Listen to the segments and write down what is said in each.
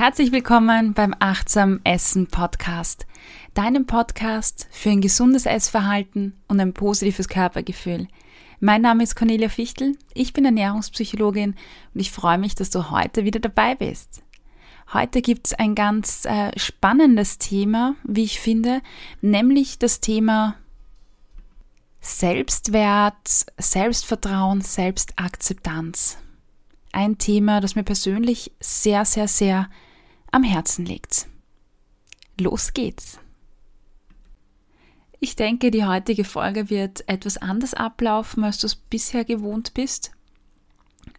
Herzlich willkommen beim Achtsam Essen Podcast, deinem Podcast für ein gesundes Essverhalten und ein positives Körpergefühl. Mein Name ist Cornelia Fichtel, ich bin Ernährungspsychologin und ich freue mich, dass du heute wieder dabei bist. Heute gibt es ein ganz äh, spannendes Thema, wie ich finde, nämlich das Thema Selbstwert, Selbstvertrauen, Selbstakzeptanz. Ein Thema, das mir persönlich sehr, sehr, sehr am Herzen liegt. Los geht's! Ich denke, die heutige Folge wird etwas anders ablaufen, als du es bisher gewohnt bist.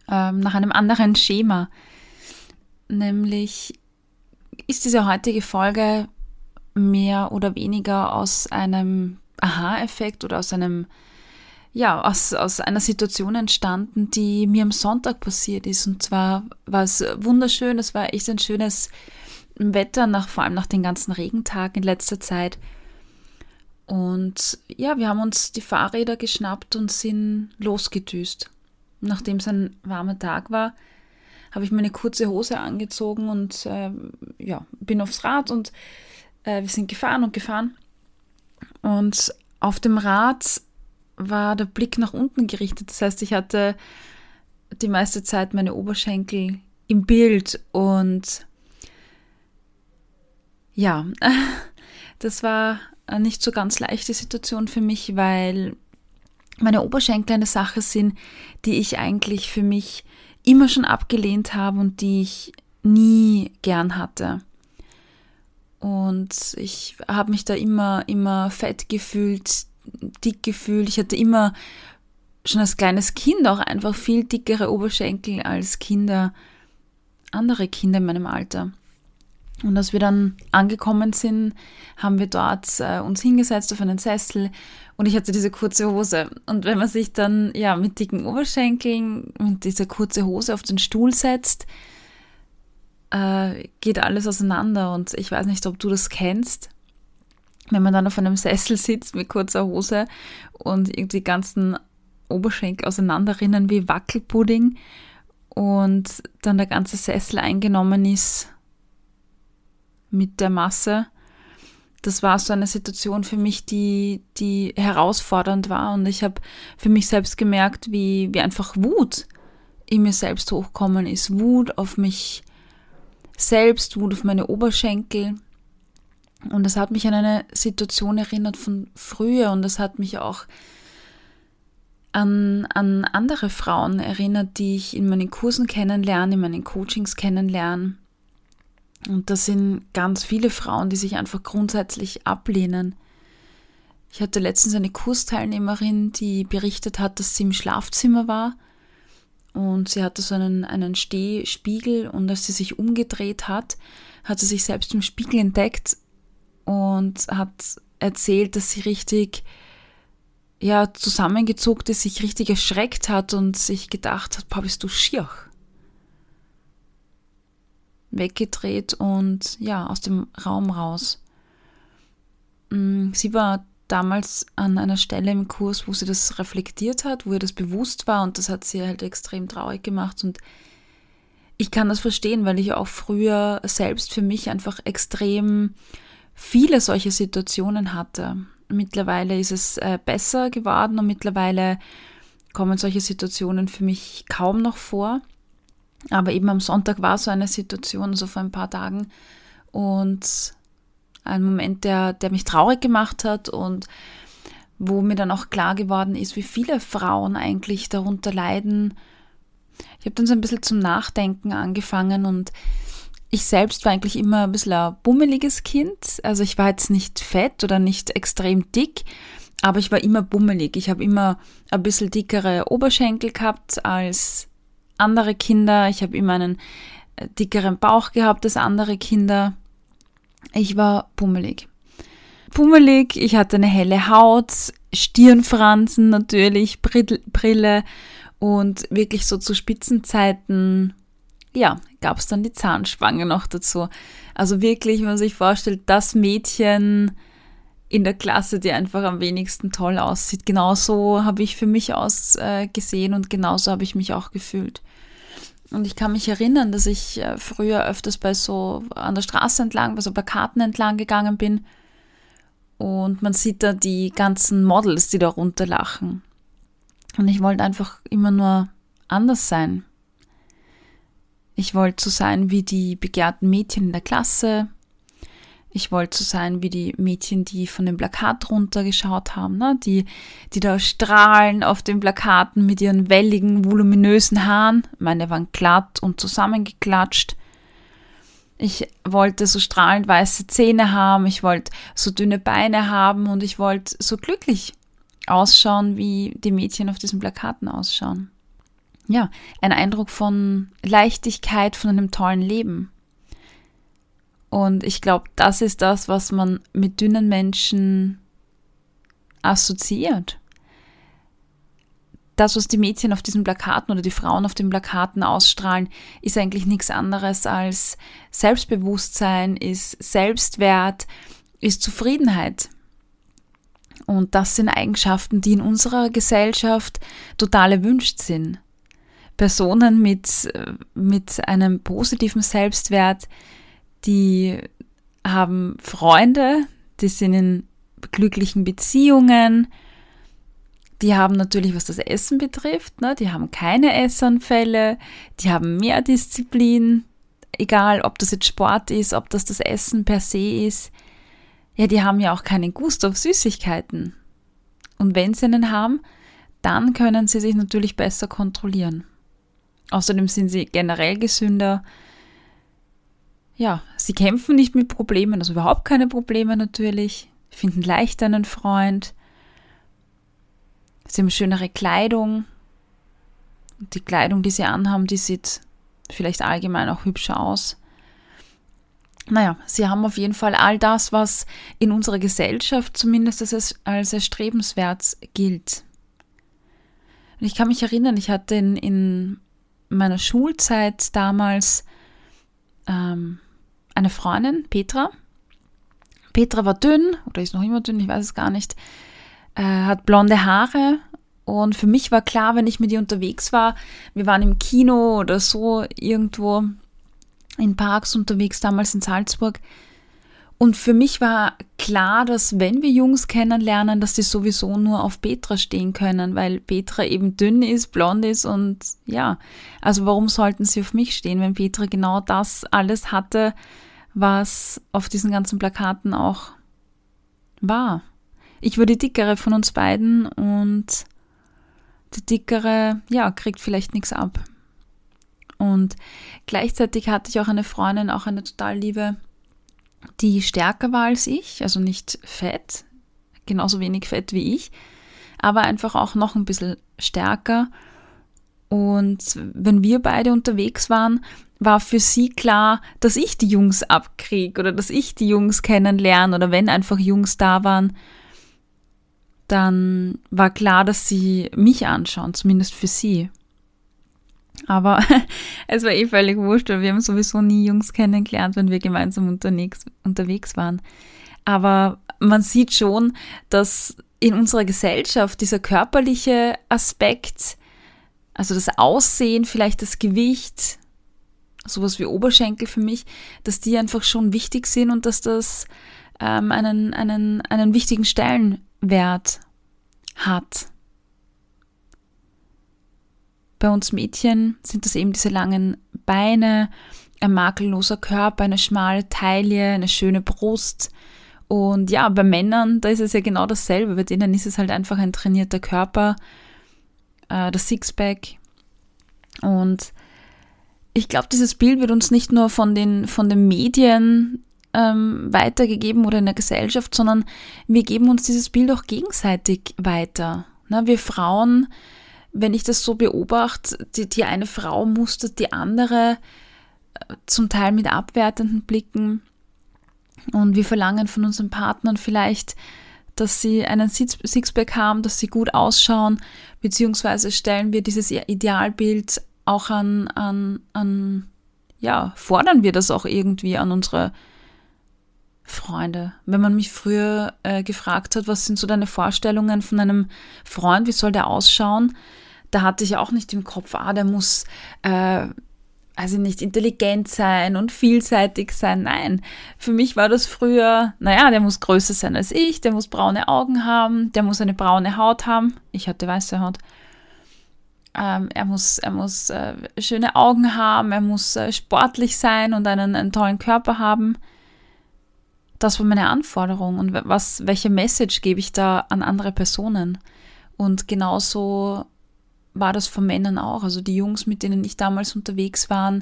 Ähm, nach einem anderen Schema. Nämlich ist diese heutige Folge mehr oder weniger aus einem Aha-Effekt oder aus einem, ja, aus, aus einer Situation entstanden, die mir am Sonntag passiert ist. Und zwar war es wunderschön, es war echt ein schönes Wetter, nach, vor allem nach den ganzen Regentagen in letzter Zeit. Und ja, wir haben uns die Fahrräder geschnappt und sind losgedüst. Nachdem es ein warmer Tag war, habe ich meine kurze Hose angezogen und äh, ja, bin aufs Rad und äh, wir sind gefahren und gefahren. Und auf dem Rad war der Blick nach unten gerichtet. Das heißt, ich hatte die meiste Zeit meine Oberschenkel im Bild und ja, das war nicht so ganz leichte Situation für mich, weil meine Oberschenkel eine Sache sind, die ich eigentlich für mich immer schon abgelehnt habe und die ich nie gern hatte. Und ich habe mich da immer, immer fett gefühlt, dick gefühlt. Ich hatte immer schon als kleines Kind auch einfach viel dickere Oberschenkel als Kinder, andere Kinder in meinem Alter. Und als wir dann angekommen sind, haben wir dort äh, uns hingesetzt auf einen Sessel und ich hatte diese kurze Hose. Und wenn man sich dann ja mit dicken Oberschenkeln und dieser kurze Hose auf den Stuhl setzt, äh, geht alles auseinander. Und ich weiß nicht, ob du das kennst. Wenn man dann auf einem Sessel sitzt mit kurzer Hose und irgendwie die ganzen Oberschenkel auseinanderrinnen wie Wackelpudding und dann der ganze Sessel eingenommen ist mit der Masse. Das war so eine Situation für mich, die, die herausfordernd war. Und ich habe für mich selbst gemerkt, wie, wie einfach Wut in mir selbst hochkommen ist. Wut auf mich selbst, Wut auf meine Oberschenkel. Und das hat mich an eine Situation erinnert von früher und das hat mich auch an, an andere Frauen erinnert, die ich in meinen Kursen kennenlerne, in meinen Coachings kennenlerne. Und das sind ganz viele Frauen, die sich einfach grundsätzlich ablehnen. Ich hatte letztens eine Kursteilnehmerin, die berichtet hat, dass sie im Schlafzimmer war und sie hatte so einen, einen Stehspiegel und als sie sich umgedreht hat, hat sie sich selbst im Spiegel entdeckt und hat erzählt, dass sie richtig ja, zusammengezuckt ist, sich richtig erschreckt hat und sich gedacht hat, boah, bist du schier weggedreht und ja, aus dem Raum raus. Mm, sie war damals an einer Stelle im Kurs, wo sie das reflektiert hat, wo ihr das bewusst war und das hat sie halt extrem traurig gemacht und ich kann das verstehen, weil ich auch früher selbst für mich einfach extrem viele solche Situationen hatte. Mittlerweile ist es äh, besser geworden und mittlerweile kommen solche Situationen für mich kaum noch vor. Aber eben am Sonntag war so eine Situation, so vor ein paar Tagen. Und ein Moment, der, der mich traurig gemacht hat und wo mir dann auch klar geworden ist, wie viele Frauen eigentlich darunter leiden. Ich habe dann so ein bisschen zum Nachdenken angefangen und ich selbst war eigentlich immer ein bisschen ein bummeliges Kind. Also ich war jetzt nicht fett oder nicht extrem dick, aber ich war immer bummelig. Ich habe immer ein bisschen dickere Oberschenkel gehabt als andere Kinder. Ich habe immer einen äh, dickeren Bauch gehabt als andere Kinder. Ich war pummelig. Pummelig, ich hatte eine helle Haut, Stirnfransen natürlich, Brille und wirklich so zu Spitzenzeiten, ja, gab es dann die Zahnspange noch dazu. Also wirklich, wenn man sich vorstellt, das Mädchen in der Klasse, die einfach am wenigsten toll aussieht. Genauso habe ich für mich ausgesehen äh, und genauso habe ich mich auch gefühlt. Und ich kann mich erinnern, dass ich äh, früher öfters bei so an der Straße entlang, bei so Plakaten entlang gegangen bin. Und man sieht da die ganzen Models, die da runterlachen. Und ich wollte einfach immer nur anders sein. Ich wollte so sein wie die begehrten Mädchen in der Klasse. Ich wollte so sein wie die Mädchen, die von dem Plakat runtergeschaut haben, ne? die, die da strahlen auf den Plakaten mit ihren welligen, voluminösen Haaren. Meine waren glatt und zusammengeklatscht. Ich wollte so strahlend weiße Zähne haben, ich wollte so dünne Beine haben und ich wollte so glücklich ausschauen, wie die Mädchen auf diesen Plakaten ausschauen. Ja, ein Eindruck von Leichtigkeit, von einem tollen Leben. Und ich glaube, das ist das, was man mit dünnen Menschen assoziiert. Das, was die Mädchen auf diesen Plakaten oder die Frauen auf den Plakaten ausstrahlen, ist eigentlich nichts anderes als Selbstbewusstsein, ist Selbstwert, ist Zufriedenheit. Und das sind Eigenschaften, die in unserer Gesellschaft total erwünscht sind. Personen mit, mit einem positiven Selbstwert, die haben Freunde, die sind in glücklichen Beziehungen, die haben natürlich, was das Essen betrifft, ne, die haben keine Essanfälle, die haben mehr Disziplin, egal ob das jetzt Sport ist, ob das das Essen per se ist. Ja, die haben ja auch keinen Gust auf Süßigkeiten. Und wenn sie einen haben, dann können sie sich natürlich besser kontrollieren. Außerdem sind sie generell gesünder, ja, sie kämpfen nicht mit Problemen, also überhaupt keine Probleme natürlich, finden leicht einen Freund, sie haben schönere Kleidung. Die Kleidung, die sie anhaben, die sieht vielleicht allgemein auch hübscher aus. Naja, sie haben auf jeden Fall all das, was in unserer Gesellschaft zumindest als, als erstrebenswert gilt. Und ich kann mich erinnern, ich hatte in, in meiner Schulzeit damals ähm, eine Freundin, Petra. Petra war dünn oder ist noch immer dünn, ich weiß es gar nicht, äh, hat blonde Haare und für mich war klar, wenn ich mit ihr unterwegs war, wir waren im Kino oder so irgendwo in Parks unterwegs, damals in Salzburg. Und für mich war klar, dass wenn wir Jungs kennenlernen, dass die sowieso nur auf Petra stehen können, weil Petra eben dünn ist, blond ist und ja, also warum sollten sie auf mich stehen, wenn Petra genau das alles hatte, was auf diesen ganzen Plakaten auch war. Ich war die dickere von uns beiden und die dickere, ja, kriegt vielleicht nichts ab. Und gleichzeitig hatte ich auch eine Freundin, auch eine total liebe, die stärker war als ich, also nicht fett, genauso wenig fett wie ich, aber einfach auch noch ein bisschen stärker. Und wenn wir beide unterwegs waren, war für sie klar, dass ich die Jungs abkriege oder dass ich die Jungs kennenlerne oder wenn einfach Jungs da waren, dann war klar, dass sie mich anschauen, zumindest für sie. Aber es war eh völlig wurscht, weil wir haben sowieso nie Jungs kennengelernt, wenn wir gemeinsam unterwegs, unterwegs waren. Aber man sieht schon, dass in unserer Gesellschaft dieser körperliche Aspekt, also das Aussehen, vielleicht das Gewicht, sowas wie Oberschenkel für mich, dass die einfach schon wichtig sind und dass das ähm, einen, einen, einen wichtigen Stellenwert hat. Bei uns Mädchen sind das eben diese langen Beine, ein makelloser Körper, eine schmale Taille, eine schöne Brust. Und ja, bei Männern, da ist es ja genau dasselbe. Bei denen ist es halt einfach ein trainierter Körper, äh, das Sixpack. Und ich glaube, dieses Bild wird uns nicht nur von den, von den Medien ähm, weitergegeben oder in der Gesellschaft, sondern wir geben uns dieses Bild auch gegenseitig weiter. Na, wir Frauen wenn ich das so beobachte, die, die eine Frau mustert die andere äh, zum Teil mit abwertenden Blicken und wir verlangen von unseren Partnern vielleicht, dass sie einen Sixpack haben, dass sie gut ausschauen, beziehungsweise stellen wir dieses Idealbild auch an, an, an ja, fordern wir das auch irgendwie an unsere Freunde. Wenn man mich früher äh, gefragt hat, was sind so deine Vorstellungen von einem Freund, wie soll der ausschauen, da hatte ich auch nicht im Kopf, ah, der muss äh, also nicht intelligent sein und vielseitig sein. Nein, für mich war das früher, naja, der muss größer sein als ich, der muss braune Augen haben, der muss eine braune Haut haben. Ich hatte weiße Haut. Ähm, er muss, er muss äh, schöne Augen haben, er muss äh, sportlich sein und einen, einen tollen Körper haben. Das war meine Anforderung und was, welche Message gebe ich da an andere Personen? Und genauso war das von Männern auch. Also die Jungs, mit denen ich damals unterwegs war,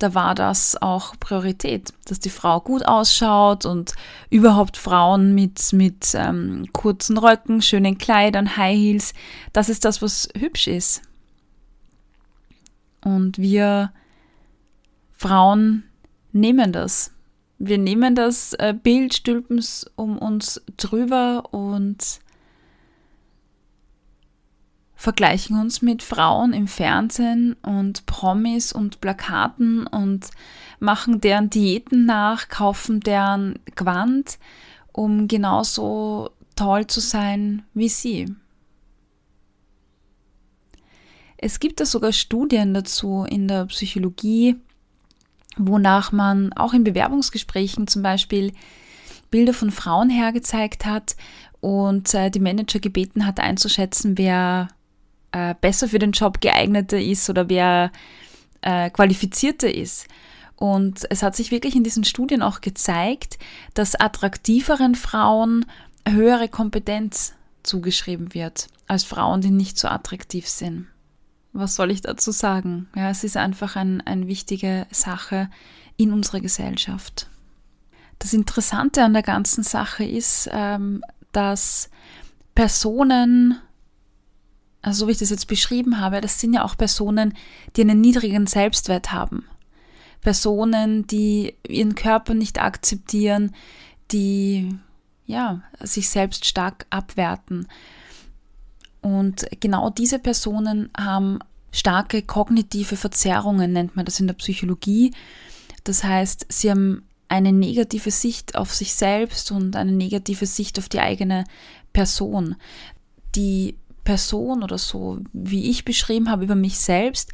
da war das auch Priorität, dass die Frau gut ausschaut und überhaupt Frauen mit, mit ähm, kurzen Röcken, schönen Kleidern, High Heels, das ist das, was hübsch ist. Und wir Frauen nehmen das. Wir nehmen das äh, Bild, stülpen es um uns drüber und vergleichen uns mit Frauen im Fernsehen und Promis und Plakaten und machen deren Diäten nach, kaufen deren Quant, um genauso toll zu sein wie sie. Es gibt da sogar Studien dazu in der Psychologie, wonach man auch in Bewerbungsgesprächen zum Beispiel Bilder von Frauen hergezeigt hat und äh, die Manager gebeten hat einzuschätzen, wer äh, besser für den Job geeigneter ist oder wer äh, qualifizierter ist. Und es hat sich wirklich in diesen Studien auch gezeigt, dass attraktiveren Frauen höhere Kompetenz zugeschrieben wird als Frauen, die nicht so attraktiv sind. Was soll ich dazu sagen? Ja, es ist einfach ein, eine wichtige Sache in unserer Gesellschaft. Das Interessante an der ganzen Sache ist, ähm, dass Personen also so wie ich das jetzt beschrieben habe, das sind ja auch Personen, die einen niedrigen Selbstwert haben. Personen, die ihren Körper nicht akzeptieren, die ja, sich selbst stark abwerten. Und genau diese Personen haben starke kognitive Verzerrungen, nennt man das in der Psychologie. Das heißt, sie haben eine negative Sicht auf sich selbst und eine negative Sicht auf die eigene Person. Die Person oder so, wie ich beschrieben habe über mich selbst,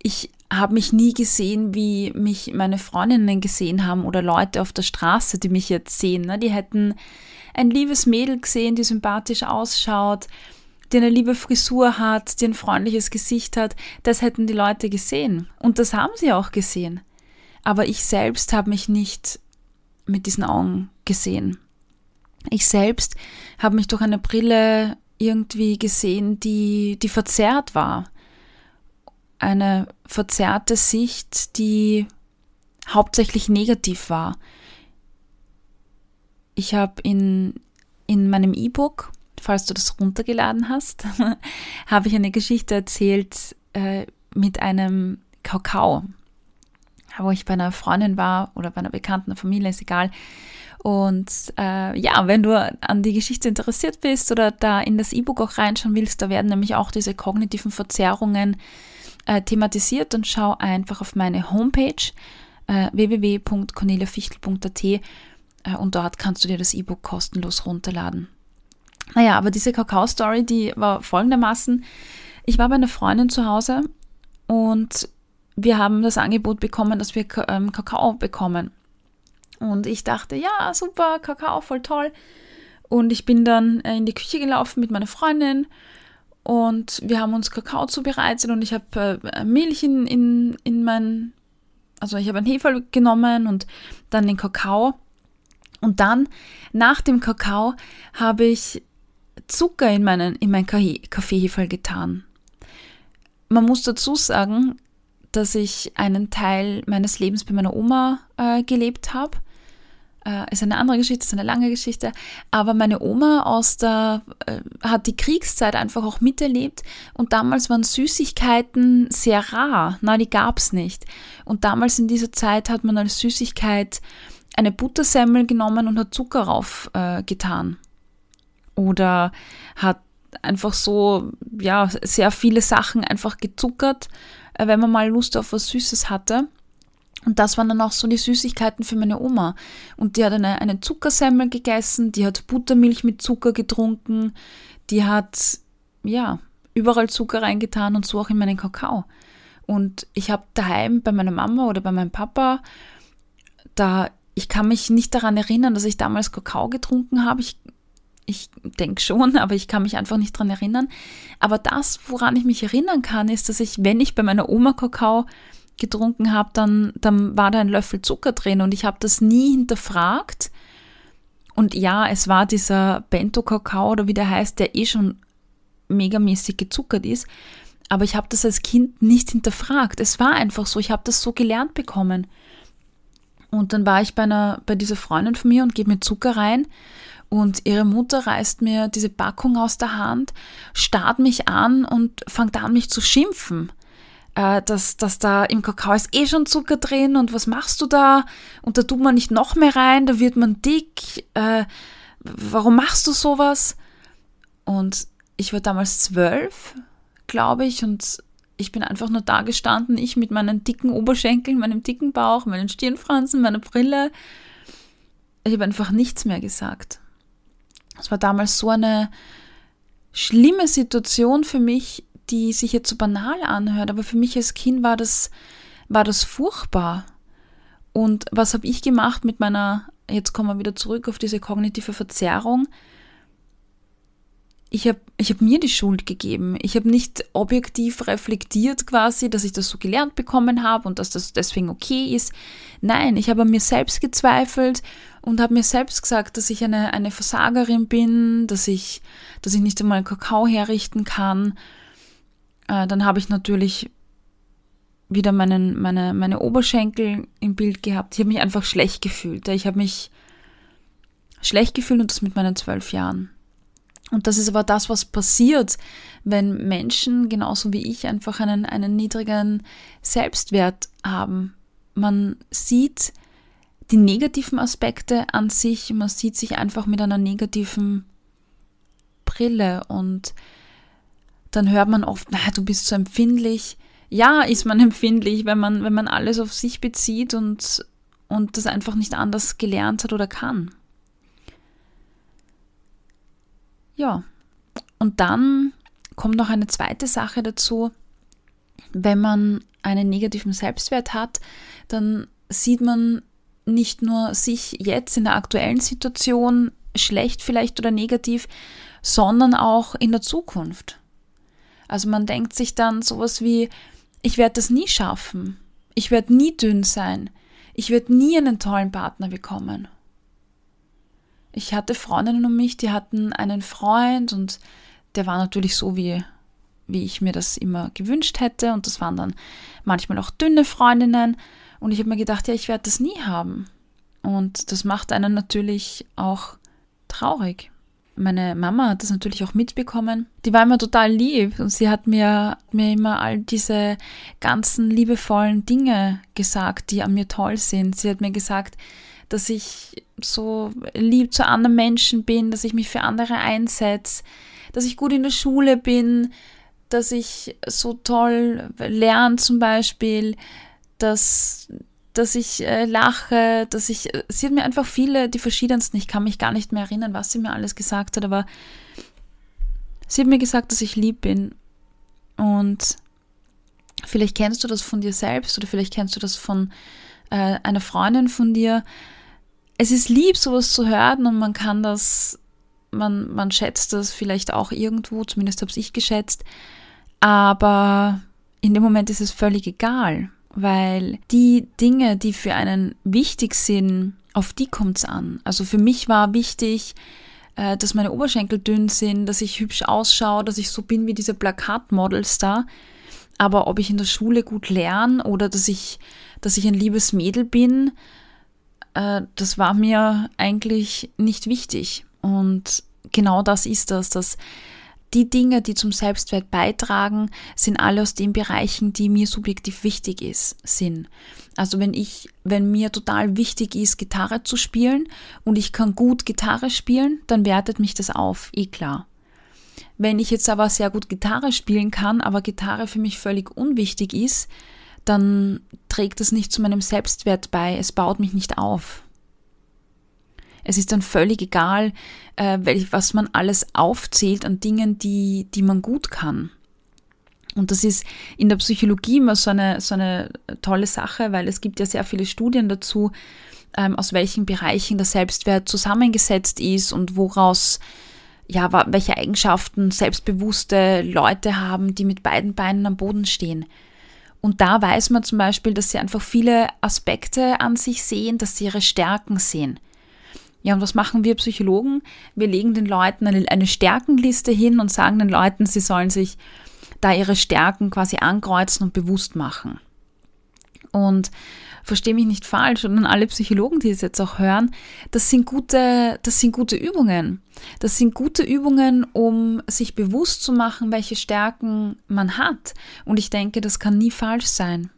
ich habe mich nie gesehen, wie mich meine Freundinnen gesehen haben oder Leute auf der Straße, die mich jetzt sehen. Ne? Die hätten ein liebes Mädel gesehen, die sympathisch ausschaut, die eine liebe Frisur hat, die ein freundliches Gesicht hat. Das hätten die Leute gesehen. Und das haben sie auch gesehen. Aber ich selbst habe mich nicht mit diesen Augen gesehen. Ich selbst habe mich durch eine Brille irgendwie gesehen, die, die verzerrt war. Eine verzerrte Sicht, die hauptsächlich negativ war. Ich habe in, in meinem E-Book, falls du das runtergeladen hast, habe ich eine Geschichte erzählt äh, mit einem Kakao, wo ich bei einer Freundin war oder bei einer bekannten Familie, ist egal. Und äh, ja, wenn du an die Geschichte interessiert bist oder da in das E-Book auch reinschauen willst, da werden nämlich auch diese kognitiven Verzerrungen äh, thematisiert und schau einfach auf meine Homepage äh, www.corneliafichtel.at äh, und dort kannst du dir das E-Book kostenlos runterladen. Naja, aber diese Kakao-Story, die war folgendermaßen. Ich war bei einer Freundin zu Hause und wir haben das Angebot bekommen, dass wir ähm, Kakao bekommen. Und ich dachte, ja, super, Kakao, voll toll. Und ich bin dann äh, in die Küche gelaufen mit meiner Freundin und wir haben uns Kakao zubereitet und ich habe äh, Milch in, in, in mein, also ich habe ein Hefe genommen und dann den Kakao. Und dann, nach dem Kakao, habe ich Zucker in meinen, in mein Kaffeehefe getan. Man muss dazu sagen, dass ich einen Teil meines Lebens bei meiner Oma äh, gelebt habe äh, ist eine andere Geschichte, ist eine lange Geschichte. Aber meine Oma aus der, äh, hat die Kriegszeit einfach auch miterlebt und damals waren Süßigkeiten sehr rar. Na, die gab es nicht. Und damals in dieser Zeit hat man als Süßigkeit eine Buttersemmel genommen und hat Zucker rauf äh, getan. Oder hat einfach so, ja, sehr viele Sachen einfach gezuckert, äh, wenn man mal Lust auf was Süßes hatte. Und das waren dann auch so die Süßigkeiten für meine Oma. Und die hat eine, eine Zuckersemmel gegessen, die hat Buttermilch mit Zucker getrunken, die hat, ja, überall Zucker reingetan und so auch in meinen Kakao. Und ich habe daheim bei meiner Mama oder bei meinem Papa, da, ich kann mich nicht daran erinnern, dass ich damals Kakao getrunken habe. Ich, ich denke schon, aber ich kann mich einfach nicht daran erinnern. Aber das, woran ich mich erinnern kann, ist, dass ich, wenn ich bei meiner Oma Kakao getrunken habe, dann, dann war da ein Löffel Zucker drin und ich habe das nie hinterfragt. Und ja, es war dieser Bento-Kakao oder wie der heißt, der eh schon megamäßig gezuckert ist. Aber ich habe das als Kind nicht hinterfragt. Es war einfach so, ich habe das so gelernt bekommen. Und dann war ich bei, einer, bei dieser Freundin von mir und gebe mir Zucker rein. Und ihre Mutter reißt mir diese Packung aus der Hand, starrt mich an und fängt an, mich zu schimpfen. Äh, dass, dass da im Kakao ist eh schon Zucker drin und was machst du da? Und da tut man nicht noch mehr rein, da wird man dick. Äh, warum machst du sowas? Und ich war damals zwölf glaube ich. Und ich bin einfach nur da gestanden, ich mit meinen dicken Oberschenkeln, meinem dicken Bauch, meinen Stirnfransen, meiner Brille. Ich habe einfach nichts mehr gesagt. Es war damals so eine schlimme Situation für mich, die sich jetzt so banal anhört, aber für mich als Kind war das, war das furchtbar. Und was habe ich gemacht mit meiner, jetzt kommen wir wieder zurück auf diese kognitive Verzerrung, ich habe ich hab mir die Schuld gegeben. Ich habe nicht objektiv reflektiert quasi, dass ich das so gelernt bekommen habe und dass das deswegen okay ist. Nein, ich habe an mir selbst gezweifelt und habe mir selbst gesagt, dass ich eine, eine Versagerin bin, dass ich, dass ich nicht einmal Kakao herrichten kann. Äh, dann habe ich natürlich wieder meinen, meine, meine Oberschenkel im Bild gehabt. Ich habe mich einfach schlecht gefühlt. Ich habe mich schlecht gefühlt und das mit meinen zwölf Jahren. Und das ist aber das, was passiert, wenn Menschen, genauso wie ich, einfach einen, einen niedrigen Selbstwert haben. Man sieht die negativen Aspekte an sich, man sieht sich einfach mit einer negativen Brille und dann hört man oft, na, du bist so empfindlich. Ja, ist man empfindlich, wenn man, wenn man alles auf sich bezieht und, und das einfach nicht anders gelernt hat oder kann. Ja, und dann kommt noch eine zweite Sache dazu. Wenn man einen negativen Selbstwert hat, dann sieht man nicht nur sich jetzt in der aktuellen Situation schlecht vielleicht oder negativ, sondern auch in der Zukunft. Also man denkt sich dann sowas wie, ich werde das nie schaffen, ich werde nie dünn sein, ich werde nie einen tollen Partner bekommen. Ich hatte Freundinnen um mich, die hatten einen Freund und der war natürlich so, wie, wie ich mir das immer gewünscht hätte. Und das waren dann manchmal auch dünne Freundinnen. Und ich habe mir gedacht, ja, ich werde das nie haben. Und das macht einen natürlich auch traurig. Meine Mama hat das natürlich auch mitbekommen. Die war immer total lieb und sie hat mir, mir immer all diese ganzen liebevollen Dinge gesagt, die an mir toll sind. Sie hat mir gesagt, dass ich so lieb zu anderen Menschen bin, dass ich mich für andere einsetze, dass ich gut in der Schule bin, dass ich so toll lerne zum Beispiel, dass, dass ich äh, lache, dass ich, sie hat mir einfach viele, die verschiedensten, ich kann mich gar nicht mehr erinnern, was sie mir alles gesagt hat, aber sie hat mir gesagt, dass ich lieb bin. Und vielleicht kennst du das von dir selbst oder vielleicht kennst du das von äh, einer Freundin von dir, es ist lieb, sowas zu hören und man kann das, man, man schätzt das vielleicht auch irgendwo, zumindest habe ich geschätzt, aber in dem Moment ist es völlig egal, weil die Dinge, die für einen wichtig sind, auf die kommt es an. Also für mich war wichtig, äh, dass meine Oberschenkel dünn sind, dass ich hübsch ausschaue, dass ich so bin wie diese Plakatmodels da. Aber ob ich in der Schule gut lerne oder dass ich, dass ich ein liebes Mädel bin, äh, das war mir eigentlich nicht wichtig. Und genau das ist das, dass die Dinge, die zum Selbstwert beitragen, sind alle aus den Bereichen, die mir subjektiv wichtig ist, sind. Also wenn ich, wenn mir total wichtig ist, Gitarre zu spielen und ich kann gut Gitarre spielen, dann wertet mich das auf, eh klar. Wenn ich jetzt aber sehr gut Gitarre spielen kann, aber Gitarre für mich völlig unwichtig ist, dann trägt das nicht zu meinem Selbstwert bei, es baut mich nicht auf. Es ist dann völlig egal, äh, was man alles aufzählt an Dingen, die, die man gut kann. Und das ist in der Psychologie immer so eine, so eine tolle Sache, weil es gibt ja sehr viele Studien dazu, ähm, aus welchen Bereichen der Selbstwert zusammengesetzt ist und woraus, ja, welche Eigenschaften selbstbewusste Leute haben, die mit beiden Beinen am Boden stehen. Und da weiß man zum Beispiel, dass sie einfach viele Aspekte an sich sehen, dass sie ihre Stärken sehen. Ja, und was machen wir Psychologen? Wir legen den Leuten eine, eine Stärkenliste hin und sagen den Leuten, sie sollen sich da ihre Stärken quasi ankreuzen und bewusst machen. Und verstehe mich nicht falsch, sondern alle Psychologen, die es jetzt auch hören, das sind gute, das sind gute Übungen. Das sind gute Übungen, um sich bewusst zu machen, welche Stärken man hat. Und ich denke, das kann nie falsch sein.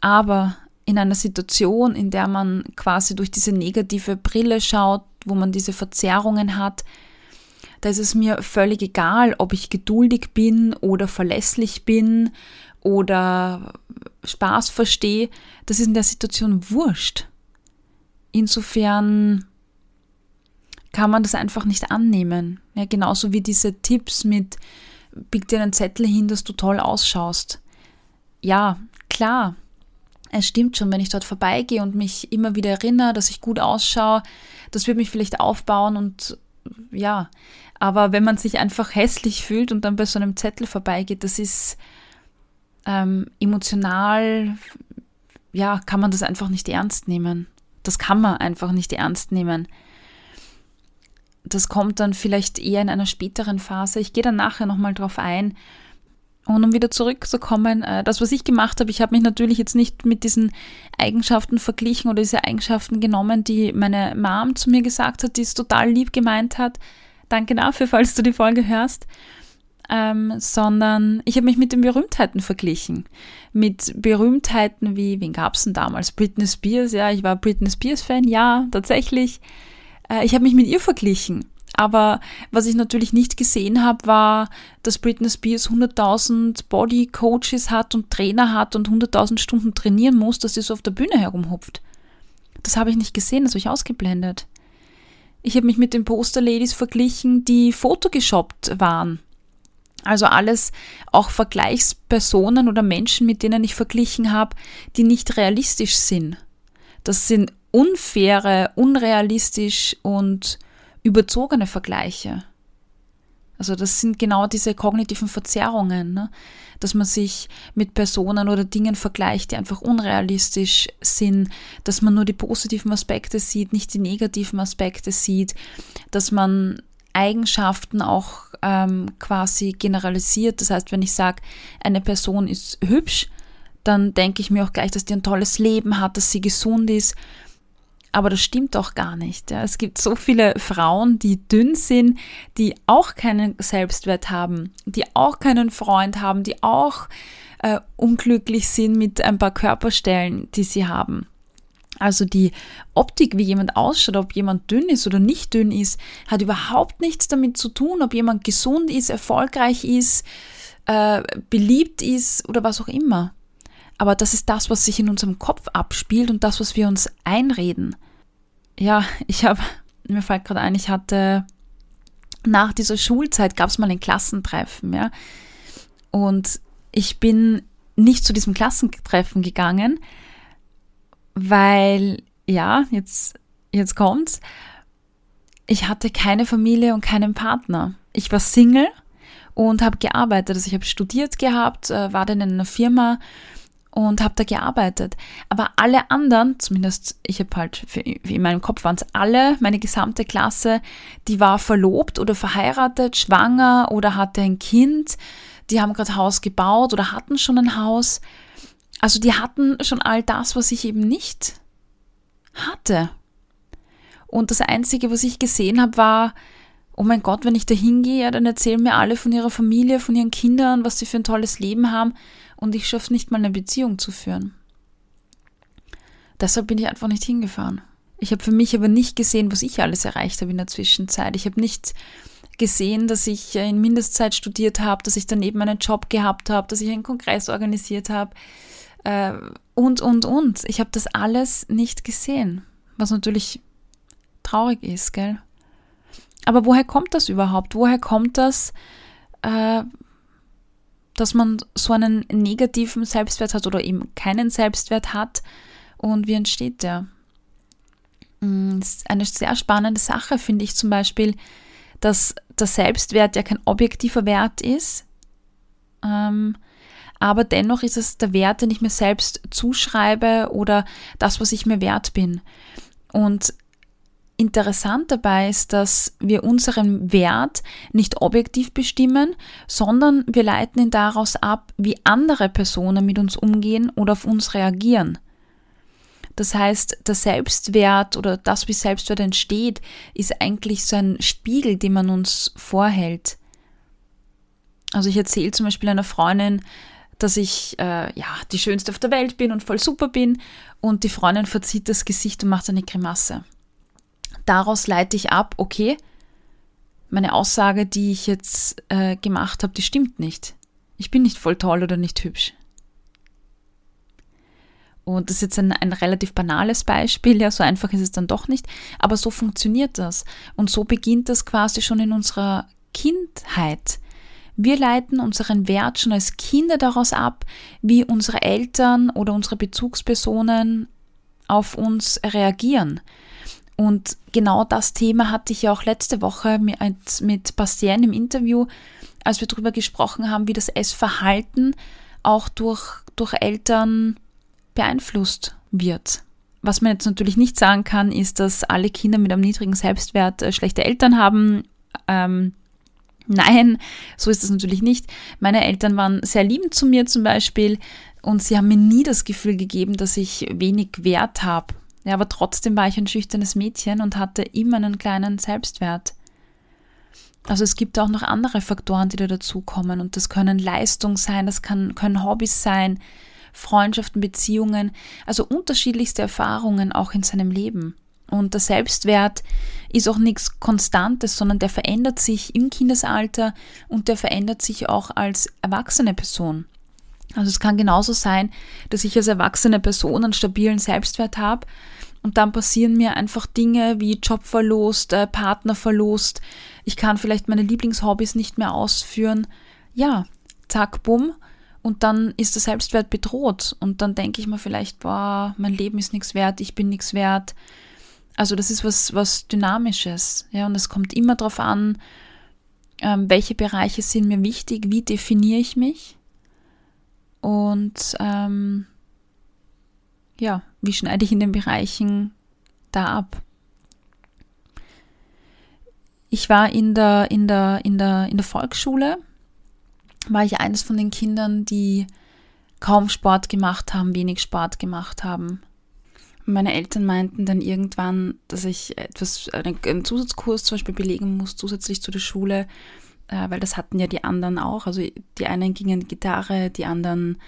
Aber in einer Situation, in der man quasi durch diese negative Brille schaut, wo man diese Verzerrungen hat, da ist es mir völlig egal, ob ich geduldig bin oder verlässlich bin oder Spaß verstehe, das ist in der Situation wurscht. Insofern kann man das einfach nicht annehmen. Ja, genauso wie diese Tipps mit, bieg dir einen Zettel hin, dass du toll ausschaust. Ja, klar, es stimmt schon, wenn ich dort vorbeigehe und mich immer wieder erinnere, dass ich gut ausschaue, das wird mich vielleicht aufbauen und ja, aber wenn man sich einfach hässlich fühlt und dann bei so einem Zettel vorbeigeht, das ist, ähm, emotional, ja, kann man das einfach nicht ernst nehmen. Das kann man einfach nicht ernst nehmen. Das kommt dann vielleicht eher in einer späteren Phase. Ich gehe dann nachher nochmal drauf ein. Und um wieder zurückzukommen, äh, das, was ich gemacht habe, ich habe mich natürlich jetzt nicht mit diesen Eigenschaften verglichen oder diese Eigenschaften genommen, die meine Mom zu mir gesagt hat, die es total lieb gemeint hat. Danke dafür, falls du die Folge hörst ähm, sondern ich habe mich mit den Berühmtheiten verglichen. Mit Berühmtheiten wie, wen gab es denn damals? Britney Spears, ja, ich war Britney Spears-Fan, ja, tatsächlich. Äh, ich habe mich mit ihr verglichen. Aber was ich natürlich nicht gesehen habe, war, dass Britney Spears 100.000 Body-Coaches hat und Trainer hat und 100.000 Stunden trainieren muss, dass sie so auf der Bühne herumhupft. Das habe ich nicht gesehen, das habe ich ausgeblendet. Ich habe mich mit den Poster-Ladies verglichen, die photogeshoppt waren. Also alles auch Vergleichspersonen oder Menschen, mit denen ich verglichen habe, die nicht realistisch sind. Das sind unfaire, unrealistisch und überzogene Vergleiche. Also das sind genau diese kognitiven Verzerrungen, ne? dass man sich mit Personen oder Dingen vergleicht, die einfach unrealistisch sind, dass man nur die positiven Aspekte sieht, nicht die negativen Aspekte sieht, dass man Eigenschaften auch ähm, quasi generalisiert. Das heißt, wenn ich sage, eine Person ist hübsch, dann denke ich mir auch gleich, dass die ein tolles Leben hat, dass sie gesund ist. Aber das stimmt doch gar nicht. Ja. Es gibt so viele Frauen, die dünn sind, die auch keinen Selbstwert haben, die auch keinen Freund haben, die auch äh, unglücklich sind mit ein paar Körperstellen, die sie haben. Also die Optik, wie jemand ausschaut, ob jemand dünn ist oder nicht dünn ist, hat überhaupt nichts damit zu tun, ob jemand gesund ist, erfolgreich ist, äh, beliebt ist oder was auch immer. Aber das ist das, was sich in unserem Kopf abspielt und das, was wir uns einreden. Ja, ich habe, mir fällt gerade ein, ich hatte nach dieser Schulzeit gab es mal ein Klassentreffen, ja. Und ich bin nicht zu diesem Klassentreffen gegangen, weil, ja, jetzt, jetzt kommt's. Ich hatte keine Familie und keinen Partner. Ich war Single und habe gearbeitet. Also ich habe studiert gehabt, äh, war dann in einer Firma und habe da gearbeitet. Aber alle anderen, zumindest ich habe halt, für, in meinem Kopf waren es alle, meine gesamte Klasse, die war verlobt oder verheiratet, schwanger oder hatte ein Kind, die haben gerade Haus gebaut oder hatten schon ein Haus. Also die hatten schon all das, was ich eben nicht hatte. Und das Einzige, was ich gesehen habe, war, oh mein Gott, wenn ich da hingehe, dann erzählen mir alle von ihrer Familie, von ihren Kindern, was sie für ein tolles Leben haben und ich schaffe nicht mal eine Beziehung zu führen. Deshalb bin ich einfach nicht hingefahren. Ich habe für mich aber nicht gesehen, was ich alles erreicht habe in der Zwischenzeit. Ich habe nicht gesehen, dass ich in Mindestzeit studiert habe, dass ich daneben einen Job gehabt habe, dass ich einen Kongress organisiert habe äh, und, und, und. Ich habe das alles nicht gesehen, was natürlich traurig ist, gell? Aber woher kommt das überhaupt? Woher kommt das, äh, dass man so einen negativen Selbstwert hat oder eben keinen Selbstwert hat und wie entsteht der? Mm, eine sehr spannende Sache, finde ich zum Beispiel, dass der Selbstwert ja kein objektiver Wert ist, ähm, aber dennoch ist es der Wert, den ich mir selbst zuschreibe oder das, was ich mir wert bin. Und Interessant dabei ist, dass wir unseren Wert nicht objektiv bestimmen, sondern wir leiten ihn daraus ab, wie andere Personen mit uns umgehen oder auf uns reagieren. Das heißt, der Selbstwert oder das, wie Selbstwert entsteht, ist eigentlich so ein Spiegel, den man uns vorhält. Also ich erzähle zum Beispiel einer Freundin, dass ich äh, ja die schönste auf der Welt bin und voll super bin und die Freundin verzieht das Gesicht und macht eine Grimasse daraus leite ich ab, okay, meine Aussage, die ich jetzt äh, gemacht habe, die stimmt nicht. Ich bin nicht voll toll oder nicht hübsch. Und das ist jetzt ein, ein relativ banales Beispiel, ja, so einfach ist es dann doch nicht, aber so funktioniert das. Und so beginnt das quasi schon in unserer Kindheit. Wir leiten unseren Wert schon als Kinder daraus ab, wie unsere Eltern oder unsere Bezugspersonen auf uns reagieren. Und genau das Thema hatte ich ja auch letzte Woche mit, mit Bastien im Interview, als wir darüber gesprochen haben, wie das Essverhalten auch durch, durch Eltern beeinflusst wird. Was man jetzt natürlich nicht sagen kann, ist, dass alle Kinder mit einem niedrigen Selbstwert äh, schlechte Eltern haben. Ähm, nein, so ist das natürlich nicht. Meine Eltern waren sehr liebend zu mir zum Beispiel und sie haben mir nie das Gefühl gegeben, dass ich wenig Wert habe ja, aber trotzdem war ich ein schüchternes Mädchen und hatte immer einen kleinen Selbstwert. Also es gibt auch noch andere Faktoren, die da dazukommen und das können Leistung sein, das kann, können Hobbys sein, Freundschaften, Beziehungen, also unterschiedlichste Erfahrungen auch in seinem Leben. Und der Selbstwert ist auch nichts Konstantes, sondern der verändert sich im Kindesalter und der verändert sich auch als erwachsene Person. Also es kann genauso sein, dass ich als erwachsene Person einen stabilen Selbstwert habe und dann passieren mir einfach Dinge wie Jobverlust, äh, Partnerverlust. Ich kann vielleicht meine Lieblingshobbys nicht mehr ausführen. Ja, zack, bumm. Und dann ist der Selbstwert bedroht. Und dann denke ich mir vielleicht, boah, mein Leben ist nichts wert, ich bin nichts wert. Also das ist was, was Dynamisches. Ja, und es kommt immer darauf an, ähm, welche Bereiche sind mir wichtig, wie definiere ich mich. Und ähm, ja, wie schneide ich in den Bereichen da ab? Ich war in der, in der, in der, in der Volksschule, war ich eines von den Kindern, die kaum Sport gemacht haben, wenig Sport gemacht haben. Meine Eltern meinten dann irgendwann, dass ich etwas, einen Zusatzkurs zum Beispiel belegen muss, zusätzlich zu der Schule, äh, weil das hatten ja die anderen auch. Also die einen gingen Gitarre, die anderen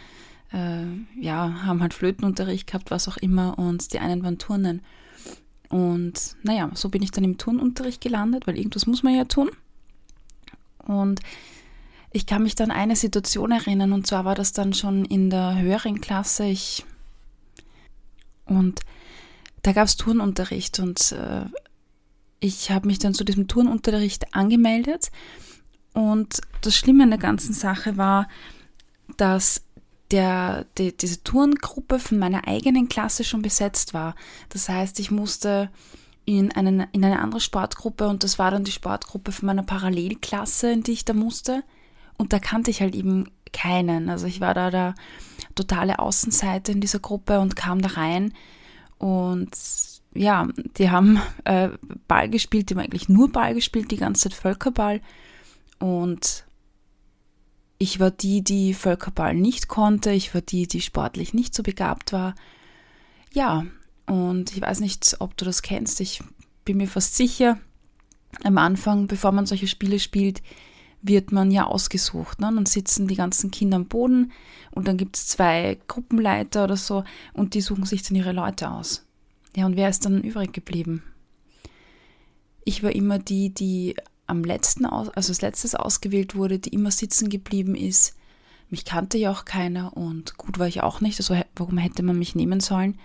äh, ja, haben halt Flötenunterricht gehabt, was auch immer, und die einen waren Turnen. Und naja, so bin ich dann im Turnunterricht gelandet, weil irgendwas muss man ja tun. Und ich kann mich dann an eine Situation erinnern, und zwar war das dann schon in der höheren Klasse. Ich und da gab es Turnunterricht und äh, ich habe mich dann zu diesem Turnunterricht angemeldet. Und das Schlimme an der ganzen Sache war, dass der, die, diese Turngruppe von meiner eigenen Klasse schon besetzt war. Das heißt, ich musste in, einen, in eine andere Sportgruppe und das war dann die Sportgruppe von meiner Parallelklasse, in die ich da musste. Und da kannte ich halt eben keinen. Also ich war da der totale Außenseite in dieser Gruppe und kam da rein. Und ja, die haben äh, Ball gespielt, die haben eigentlich nur Ball gespielt, die ganze Zeit Völkerball. Und ich war die, die Völkerball nicht konnte, ich war die, die sportlich nicht so begabt war. Ja, und ich weiß nicht, ob du das kennst, ich bin mir fast sicher, am Anfang, bevor man solche Spiele spielt, wird man ja ausgesucht. Ne? Dann sitzen die ganzen Kinder am Boden und dann gibt es zwei Gruppenleiter oder so und die suchen sich dann ihre Leute aus. Ja, und wer ist dann übrig geblieben? Ich war immer die, die am letzten, also als letztes ausgewählt wurde, die immer sitzen geblieben ist. Mich kannte ja auch keiner und gut war ich auch nicht, also warum hätte man mich nehmen sollen?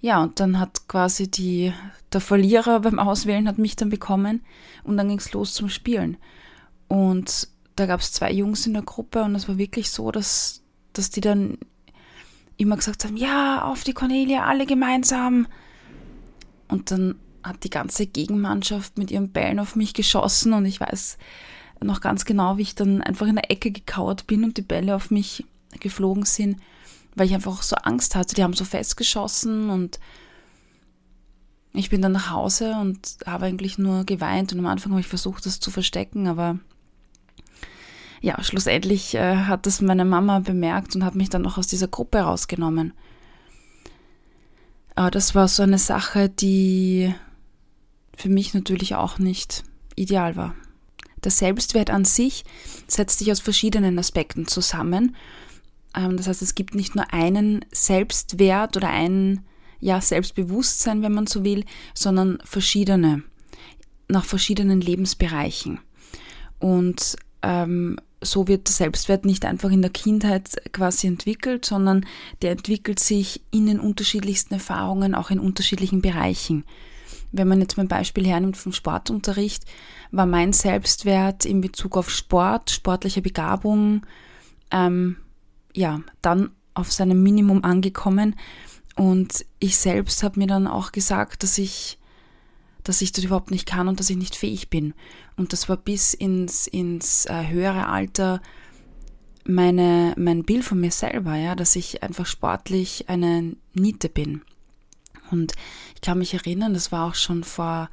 Ja, und dann hat quasi die, der Verlierer beim Auswählen hat mich dann bekommen und dann ging es los zum Spielen. Und da gab es zwei Jungs in der Gruppe und es war wirklich so, dass, dass die dann immer gesagt haben, ja, auf die Cornelia, alle gemeinsam. Und dann hat die ganze Gegenmannschaft mit ihren Bällen auf mich geschossen und ich weiß noch ganz genau, wie ich dann einfach in der Ecke gekauert bin und die Bälle auf mich geflogen sind, weil ich einfach so Angst hatte. Die haben so festgeschossen und ich bin dann nach Hause und habe eigentlich nur geweint und am Anfang habe ich versucht, das zu verstecken, aber ja, schlussendlich äh, hat das meine Mama bemerkt und hat mich dann noch aus dieser Gruppe rausgenommen. Aber das war so eine Sache, die für mich natürlich auch nicht ideal war. Der Selbstwert an sich setzt sich aus verschiedenen Aspekten zusammen. Ähm, das heißt, es gibt nicht nur einen Selbstwert oder einen ja, Selbstbewusstsein, wenn man so will, sondern verschiedene, nach verschiedenen Lebensbereichen. Und ähm, so wird der Selbstwert nicht einfach in der Kindheit quasi entwickelt, sondern der entwickelt sich in den unterschiedlichsten Erfahrungen, auch in unterschiedlichen Bereichen. Wenn man jetzt mein Beispiel hernimmt vom Sportunterricht, war mein Selbstwert in Bezug auf Sport, sportliche Begabung, ähm, ja, dann auf seinem Minimum angekommen und ich selbst habe mir dann auch gesagt, dass ich, dass ich das überhaupt nicht kann und dass ich nicht fähig bin. Und das war bis ins, ins äh, höhere Alter meine, mein Bild von mir selber, ja, dass ich einfach sportlich eine Niete bin. Und ich kann mich erinnern, das war auch schon vor,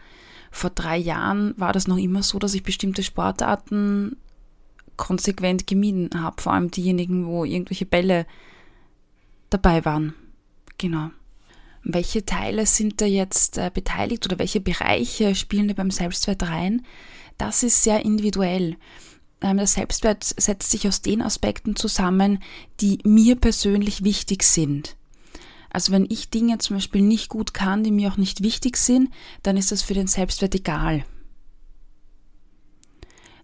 vor drei Jahren, war das noch immer so, dass ich bestimmte Sportarten konsequent gemieden habe. Vor allem diejenigen, wo irgendwelche Bälle dabei waren. Genau. Welche Teile sind da jetzt äh, beteiligt oder welche Bereiche spielen da beim Selbstwert rein? Das ist sehr individuell. Ähm, der Selbstwert setzt sich aus den Aspekten zusammen, die mir persönlich wichtig sind. Also wenn ich Dinge zum Beispiel nicht gut kann, die mir auch nicht wichtig sind, dann ist das für den Selbstwert egal.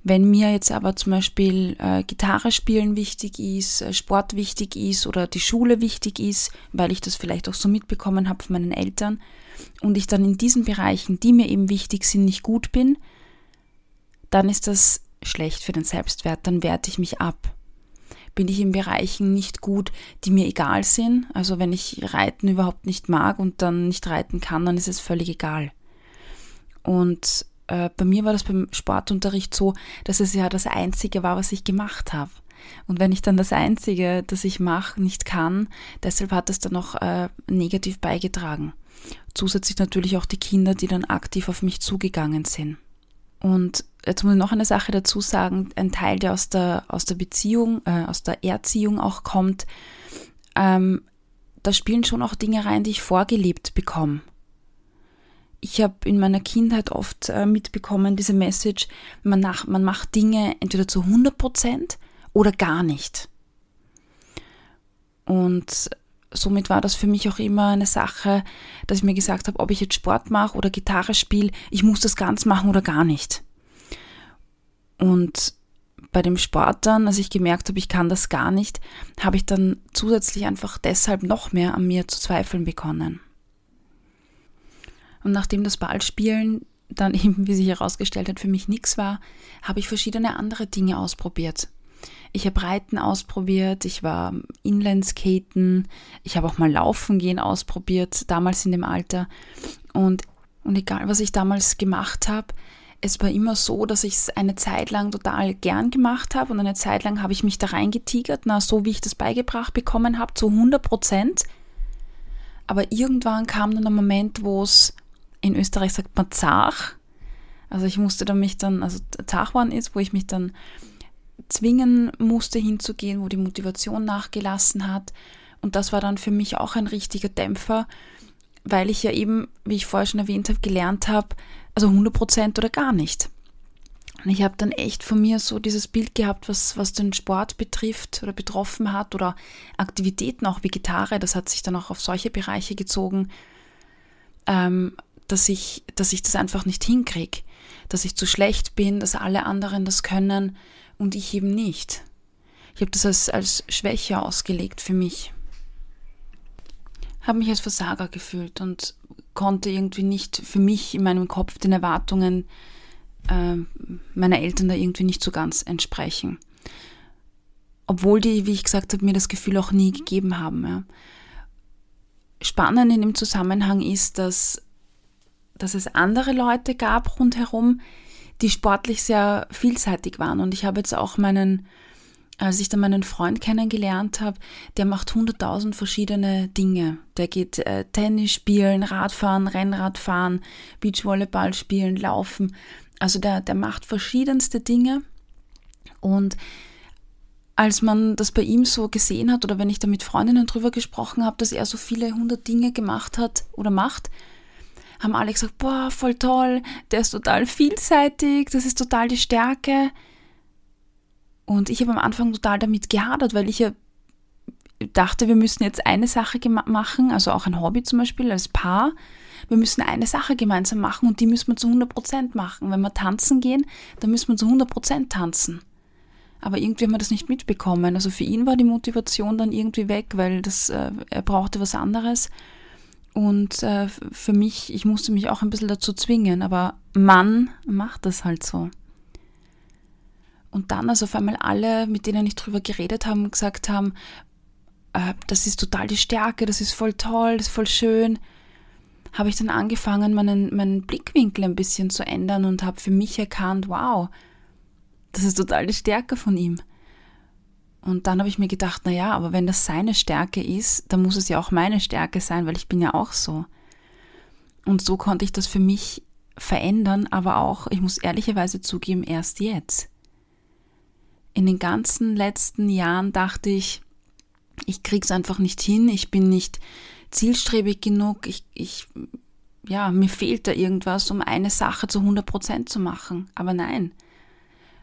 Wenn mir jetzt aber zum Beispiel äh, Gitarre spielen wichtig ist, äh, Sport wichtig ist oder die Schule wichtig ist, weil ich das vielleicht auch so mitbekommen habe von meinen Eltern und ich dann in diesen Bereichen, die mir eben wichtig sind, nicht gut bin, dann ist das schlecht für den Selbstwert, dann werte ich mich ab. Bin ich in Bereichen nicht gut, die mir egal sind, also wenn ich Reiten überhaupt nicht mag und dann nicht reiten kann, dann ist es völlig egal. Und äh, bei mir war das beim Sportunterricht so, dass es ja das Einzige war, was ich gemacht habe. Und wenn ich dann das Einzige, das ich mache, nicht kann, deshalb hat es dann auch äh, negativ beigetragen. Zusätzlich natürlich auch die Kinder, die dann aktiv auf mich zugegangen sind. Und jetzt muss ich noch eine Sache dazu sagen, ein Teil, der aus der, aus der Beziehung, äh, aus der Erziehung auch kommt, ähm, da spielen schon auch Dinge rein, die ich vorgelebt bekomme ich habe in meiner Kindheit oft äh, mitbekommen, diese Message, man, nach, man macht Dinge entweder zu 100% oder gar nicht. Und somit war das für mich auch immer eine Sache, dass ich mir gesagt habe, ob ich jetzt Sport mache oder Gitarre spiele, ich muss das ganz machen oder gar nicht. Und bei dem Sport dann, als ich gemerkt habe, ich kann das gar nicht, habe ich dann zusätzlich einfach deshalb noch mehr an mir zu zweifeln begonnen. Und nachdem das Ballspielen dann eben, wie sich herausgestellt hat, für mich nichts war, habe ich verschiedene andere Dinge ausprobiert. Ich habe Reiten ausprobiert, ich war Inlineskaten, ich habe auch mal Laufen gehen ausprobiert, damals in dem Alter. Und, und egal, was ich damals gemacht habe, es war immer so, dass ich es eine Zeit lang total gern gemacht habe und eine Zeit lang habe ich mich da reingetigert, na, so wie ich das beigebracht bekommen habe, zu 100 Prozent. Aber irgendwann kam dann ein Moment, wo es in Österreich sagt man zach. Also ich musste dann mich dann, also zach waren ist, wo ich mich dann zwingen musste hinzugehen, wo die Motivation nachgelassen hat. Und das war dann für mich auch ein richtiger Dämpfer, weil ich ja eben, wie ich vorher schon erwähnt habe, gelernt habe, also 100 Prozent oder gar nicht. Und ich habe dann echt von mir so dieses Bild gehabt, was, was den Sport betrifft oder betroffen hat oder Aktivitäten auch wie Gitarre, das hat sich dann auch auf solche Bereiche gezogen. Ähm, dass ich, dass ich das einfach nicht hinkriege, dass ich zu schlecht bin, dass alle anderen das können und ich eben nicht. Ich habe das als, als Schwäche ausgelegt für mich. Habe mich als Versager gefühlt und konnte irgendwie nicht für mich in meinem Kopf den Erwartungen äh, meine Eltern da irgendwie nicht so ganz entsprechen. Obwohl die, wie ich gesagt habe, mir das Gefühl auch nie gegeben haben. Ja. Spannend in dem Zusammenhang ist, dass, dass es andere Leute gab rundherum, die sportlich sehr vielseitig waren. Und ich habe jetzt auch meinen, als ich dann meinen Freund kennengelernt habe, der macht hunderttausend verschiedene Dinge. Der geht äh, Tennis spielen, Radfahren, Rennradfahren, Beachvolleyball spielen, laufen. Also der, der macht verschiedenste Dinge. Und als man das bei ihm so gesehen hat oder wenn ich da mit Freundinnen drüber gesprochen habe, dass er so viele hundert Dinge gemacht hat oder macht, haben alle gesagt, boah, voll toll, der ist total vielseitig, das ist total die Stärke. Und ich habe am Anfang total damit gehadert, weil ich ja dachte, wir müssen jetzt eine Sache machen, also auch ein Hobby zum Beispiel als Paar. Wir müssen eine Sache gemeinsam machen und die müssen wir zu 100% machen. Wenn wir tanzen gehen, dann müssen wir zu 100% tanzen. Aber irgendwie haben wir das nicht mitbekommen. Also für ihn war die Motivation dann irgendwie weg, weil das, äh, er brauchte was anderes. Und äh, für mich, ich musste mich auch ein bisschen dazu zwingen, aber Mann macht das halt so. Und dann, als auf einmal alle, mit denen ich drüber geredet habe, gesagt haben, äh, das ist total die Stärke, das ist voll toll, das ist voll schön, habe ich dann angefangen, meinen, meinen Blickwinkel ein bisschen zu ändern und habe für mich erkannt, wow, das ist total die Stärke von ihm. Und dann habe ich mir gedacht, na ja, aber wenn das seine Stärke ist, dann muss es ja auch meine Stärke sein, weil ich bin ja auch so. Und so konnte ich das für mich verändern, aber auch, ich muss ehrlicherweise zugeben, erst jetzt. In den ganzen letzten Jahren dachte ich, ich krieg's einfach nicht hin, ich bin nicht zielstrebig genug, ich, ich, ja, mir fehlt da irgendwas, um eine Sache zu 100 Prozent zu machen. Aber nein,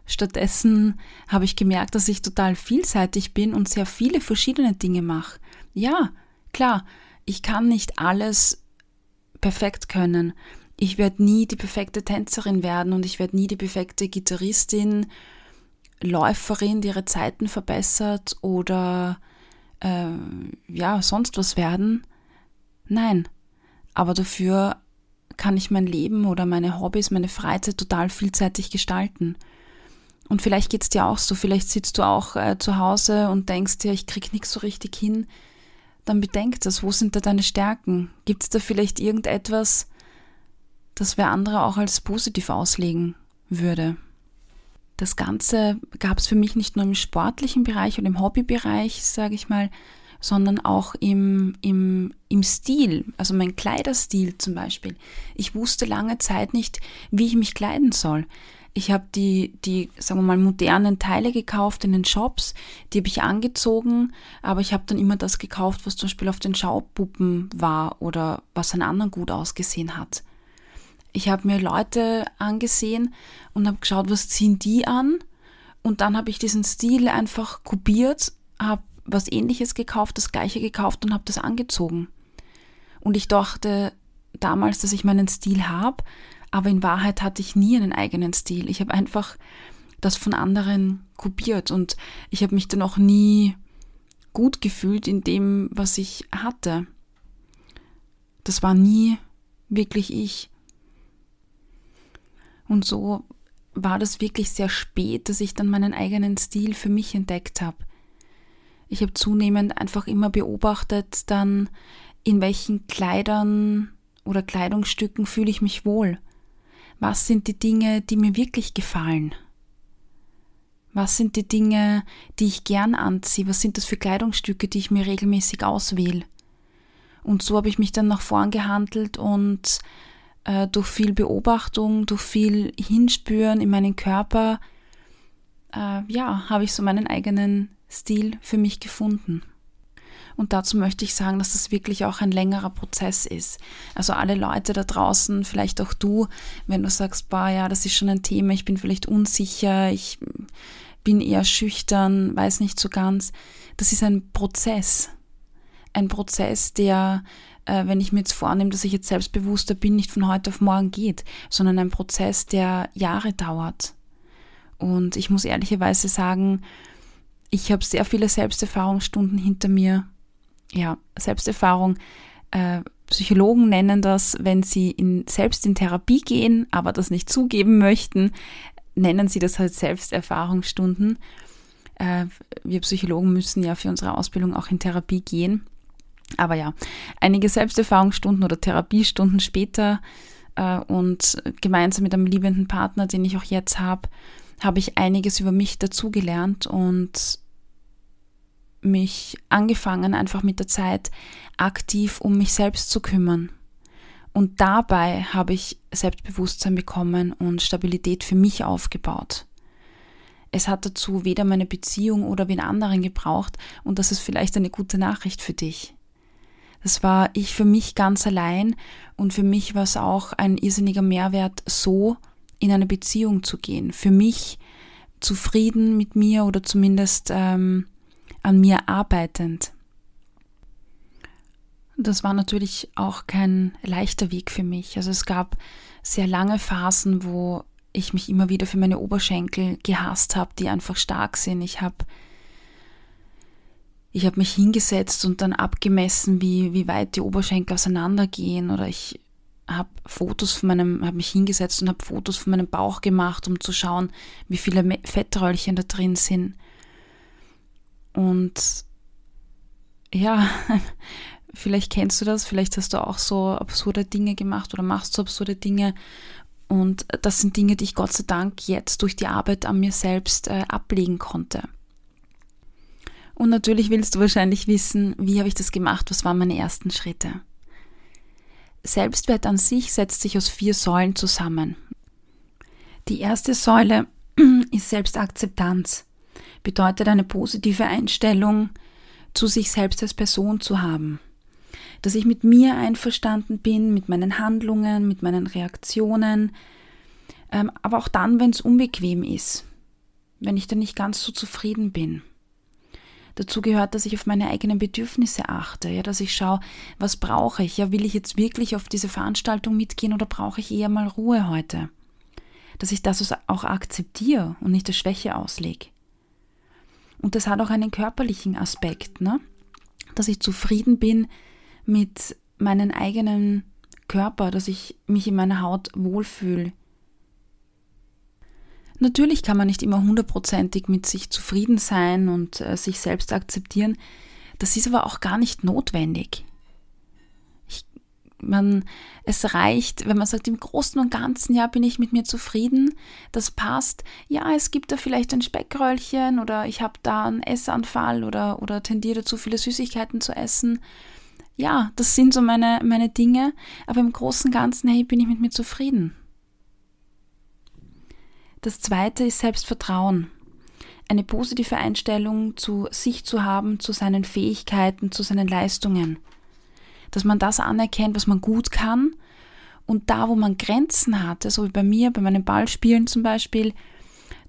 Stattdessen habe ich gemerkt, dass ich total vielseitig bin und sehr viele verschiedene Dinge mache. Ja, klar, ich kann nicht alles perfekt können. Ich werde nie die perfekte Tänzerin werden und ich werde nie die perfekte Gitarristin, Läuferin, die ihre Zeiten verbessert oder äh, ja, sonst was werden. Nein, aber dafür kann ich mein Leben oder meine Hobbys, meine Freizeit total vielseitig gestalten. Und vielleicht geht es dir auch so, vielleicht sitzt du auch äh, zu Hause und denkst dir, ich krieg nichts so richtig hin. Dann bedenk das, wo sind da deine Stärken? Gibt es da vielleicht irgendetwas, das wer andere auch als positiv auslegen würde? Das Ganze gab es für mich nicht nur im sportlichen Bereich und im Hobbybereich, sage ich mal, sondern auch im, im, im Stil, also mein Kleiderstil zum Beispiel. Ich wusste lange Zeit nicht, wie ich mich kleiden soll ich habe die, die, sagen wir mal, modernen Teile gekauft in den Shops, die habe ich angezogen, aber ich habe dann immer das gekauft, was zum Beispiel auf den Schaupuppen war oder was an anderen gut ausgesehen hat. Ich habe mir Leute angesehen und habe geschaut, was ziehen die an und dann habe ich diesen Stil einfach kopiert, habe was ähnliches gekauft, das gleiche gekauft und habe das angezogen. Und ich dachte damals, dass ich meinen Stil habe, aber in Wahrheit hatte ich nie einen eigenen Stil. Ich habe einfach das von anderen kopiert und ich habe mich dann auch nie gut gefühlt in dem, was ich hatte. Das war nie wirklich ich. Und so war das wirklich sehr spät, dass ich dann meinen eigenen Stil für mich entdeckt habe. Ich habe zunehmend einfach immer beobachtet, dann in welchen Kleidern oder Kleidungsstücken fühle ich mich wohl. Was sind die Dinge, die mir wirklich gefallen? Was sind die Dinge, die ich gern anziehe? Was sind das für Kleidungsstücke, die ich mir regelmäßig auswähle? Und so habe ich mich dann nach vorn gehandelt und äh, durch viel Beobachtung, durch viel Hinspüren in meinen Körper, äh, ja, habe ich so meinen eigenen Stil für mich gefunden. Und dazu möchte ich sagen, dass das wirklich auch ein längerer Prozess ist. Also alle Leute da draußen, vielleicht auch du, wenn du sagst, boah, ja, das ist schon ein Thema, ich bin vielleicht unsicher, ich bin eher schüchtern, weiß nicht so ganz. Das ist ein Prozess. Ein Prozess, der, äh, wenn ich mir jetzt vornehme, dass ich jetzt selbstbewusster bin, nicht von heute auf morgen geht, sondern ein Prozess, der Jahre dauert. Und ich muss ehrlicherweise sagen, ich habe sehr viele Selbsterfahrungsstunden hinter mir ja, Selbsterfahrung äh, Psychologen nennen das, wenn sie in, selbst in Therapie gehen, aber das nicht zugeben möchten, nennen sie das halt Selbsterfahrungsstunden. Äh, wir Psychologen müssen ja für unsere Ausbildung auch in Therapie gehen. Aber ja, einige Selbsterfahrungsstunden oder Therapiestunden später äh, und gemeinsam mit einem liebenden Partner, den ich auch jetzt habe, habe ich einiges über mich dazugelernt und mich angefangen, einfach mit der Zeit aktiv um mich selbst zu kümmern. Und dabei habe ich Selbstbewusstsein bekommen und Stabilität für mich aufgebaut. Es hat dazu weder meine Beziehung oder wen anderen gebraucht und das ist vielleicht eine gute Nachricht für dich. Das war ich für mich ganz allein und für mich war es auch ein irrsinniger Mehrwert, so in eine Beziehung zu gehen. Für mich zufrieden mit mir oder zumindest ähm, an mir arbeitend. Das war natürlich auch kein leichter Weg für mich. Also es gab sehr lange Phasen, wo ich mich immer wieder für meine Oberschenkel gehasst habe, die einfach stark sind. Ich habe ich habe mich hingesetzt und dann abgemessen, wie, wie weit die Oberschenkel auseinandergehen oder ich habe Fotos von meinem, habe mich hingesetzt und habe Fotos von meinem Bauch gemacht, um zu schauen, wie viele Fettröllchen da drin sind. Und ja, vielleicht kennst du das, vielleicht hast du auch so absurde Dinge gemacht oder machst so absurde Dinge. Und das sind Dinge, die ich Gott sei Dank jetzt durch die Arbeit an mir selbst äh, ablegen konnte. Und natürlich willst du wahrscheinlich wissen, wie habe ich das gemacht, was waren meine ersten Schritte. Selbstwert an sich setzt sich aus vier Säulen zusammen. Die erste Säule ist Selbstakzeptanz, bedeutet eine positive Einstellung zu sich selbst als Person zu haben. Dass ich mit mir einverstanden bin, mit meinen Handlungen, mit meinen Reaktionen, ähm, aber auch dann, wenn es unbequem ist, wenn ich dann nicht ganz so zufrieden bin. Dazu gehört, dass ich auf meine eigenen Bedürfnisse achte, ja, dass ich schaue, was brauche ich? Ja, will ich jetzt wirklich auf diese Veranstaltung mitgehen oder brauche ich eher mal Ruhe heute? Dass ich das auch akzeptiere und nicht als Schwäche auslege. Und das hat auch einen körperlichen Aspekt, ne? Dass ich zufrieden bin mit meinem eigenen Körper, dass ich mich in meiner Haut wohlfühle, Natürlich kann man nicht immer hundertprozentig mit sich zufrieden sein und äh, sich selbst akzeptieren. Das ist aber auch gar nicht notwendig. Ich, man, es reicht, wenn man sagt, im Großen und Ganzen, ja, bin ich mit mir zufrieden, das passt. Ja, es gibt da vielleicht ein Speckröllchen oder ich habe da einen Essanfall oder, oder tendiere zu viele Süßigkeiten zu essen. Ja, das sind so meine, meine Dinge, aber im Großen und Ganzen, hey, bin ich mit mir zufrieden. Das zweite ist Selbstvertrauen. Eine positive Einstellung zu sich zu haben, zu seinen Fähigkeiten, zu seinen Leistungen. Dass man das anerkennt, was man gut kann und da, wo man Grenzen hatte, so wie bei mir, bei meinen Ballspielen zum Beispiel,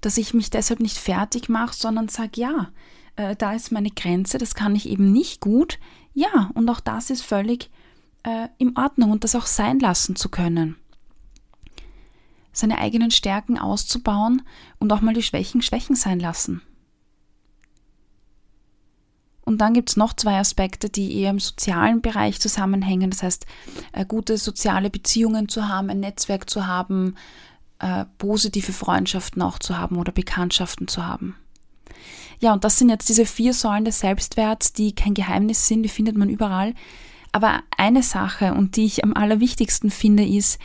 dass ich mich deshalb nicht fertig mache, sondern sage, ja, äh, da ist meine Grenze, das kann ich eben nicht gut. Ja, und auch das ist völlig äh, in Ordnung und das auch sein lassen zu können seine eigenen Stärken auszubauen und auch mal die Schwächen Schwächen sein lassen. Und dann gibt es noch zwei Aspekte, die eher im sozialen Bereich zusammenhängen. Das heißt, äh, gute soziale Beziehungen zu haben, ein Netzwerk zu haben, äh, positive Freundschaften auch zu haben oder Bekanntschaften zu haben. Ja, und das sind jetzt diese vier Säulen des Selbstwerts, die kein Geheimnis sind, die findet man überall. Aber eine Sache, und die ich am allerwichtigsten finde, ist,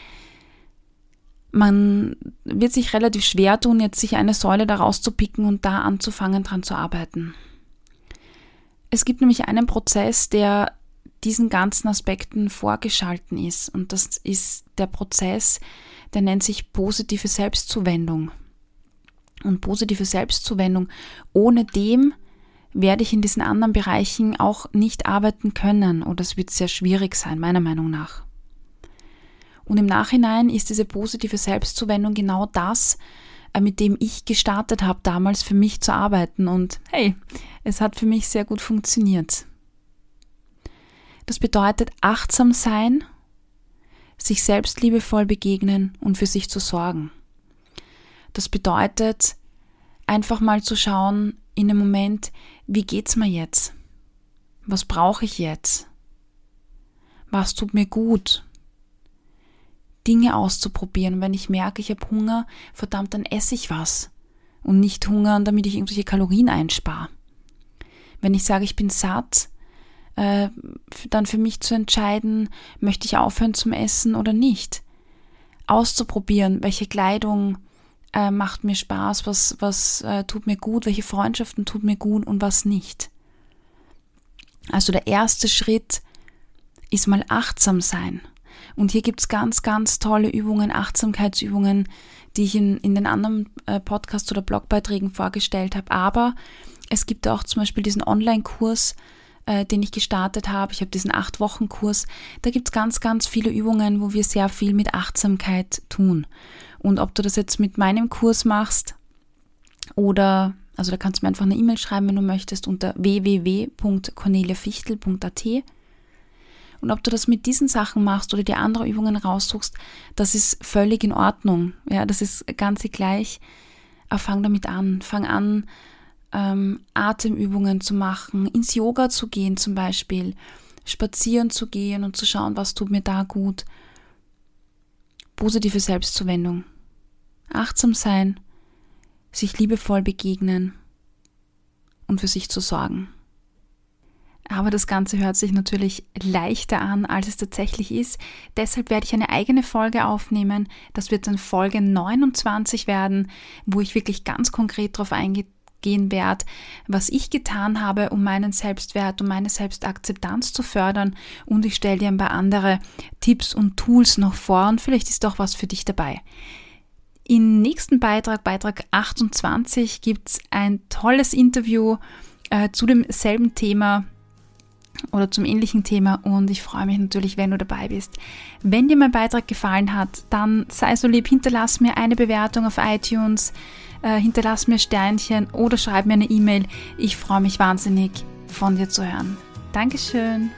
man wird sich relativ schwer tun, jetzt sich eine Säule daraus zu picken und da anzufangen, dran zu arbeiten. Es gibt nämlich einen Prozess, der diesen ganzen Aspekten vorgeschalten ist. Und das ist der Prozess, der nennt sich positive Selbstzuwendung. Und positive Selbstzuwendung, ohne dem werde ich in diesen anderen Bereichen auch nicht arbeiten können oder es wird sehr schwierig sein, meiner Meinung nach. Und im Nachhinein ist diese positive Selbstzuwendung genau das, äh, mit dem ich gestartet habe, damals für mich zu arbeiten. Und hey, es hat für mich sehr gut funktioniert. Das bedeutet achtsam sein, sich selbst liebevoll begegnen und für sich zu sorgen. Das bedeutet einfach mal zu schauen in dem Moment, wie geht's mir jetzt? Was brauche ich jetzt? Was tut mir gut? Dinge auszuprobieren. Wenn ich merke, ich habe Hunger, verdammt, dann esse ich was. Und nicht hungern, damit ich irgendwelche Kalorien einspare. Wenn ich sage, ich bin satt, äh, dann für mich zu entscheiden, möchte ich aufhören zum Essen oder nicht. Auszuprobieren, welche Kleidung äh, macht mir Spaß, was, was äh, tut mir gut, welche Freundschaften tut mir gut und was nicht. Also der erste Schritt ist mal achtsam sein. Und hier gibt es ganz, ganz tolle Übungen, Achtsamkeitsübungen, die ich in, in den anderen äh, Podcasts oder Blogbeiträgen vorgestellt habe. Aber es gibt auch zum Beispiel diesen Online-Kurs, äh, den ich gestartet habe. Ich habe diesen Acht-Wochen-Kurs. Da gibt es ganz, ganz viele Übungen, wo wir sehr viel mit Achtsamkeit tun. Und ob du das jetzt mit meinem Kurs machst oder, also da kannst du mir einfach eine E-Mail schreiben, wenn du möchtest, unter www.corneliafichtel.at. Und ob du das mit diesen Sachen machst oder dir andere Übungen raussuchst, das ist völlig in Ordnung. Ja, das ist ganz gleich. Aber fang damit an. Fang an, ähm, Atemübungen zu machen, ins Yoga zu gehen zum Beispiel, spazieren zu gehen und zu schauen, was tut mir da gut. Positive Selbstzuwendung. Achtsam sein, sich liebevoll begegnen und für sich zu sorgen. Aber das Ganze hört sich natürlich leichter an, als es tatsächlich ist. Deshalb werde ich eine eigene Folge aufnehmen. Das wird dann Folge 29 werden, wo ich wirklich ganz konkret darauf eingehe, gehen werde, was ich getan habe, um meinen Selbstwert, um meine Selbstakzeptanz zu fördern und ich stelle dir ein paar andere Tipps und Tools noch vor und vielleicht ist auch was für dich dabei. Im nächsten Beitrag, Beitrag 28, gibt es ein tolles Interview äh, zu demselben Thema oder zum ähnlichen Thema und ich freue mich natürlich, wenn du dabei bist. Wenn dir mein Beitrag gefallen hat, dann sei so lieb, hinterlass mir eine Bewertung auf iTunes, äh, hinterlass mir Sternchen oder schreib mir eine E-Mail. Ich freue mich wahnsinnig, von dir zu hören. Dankeschön.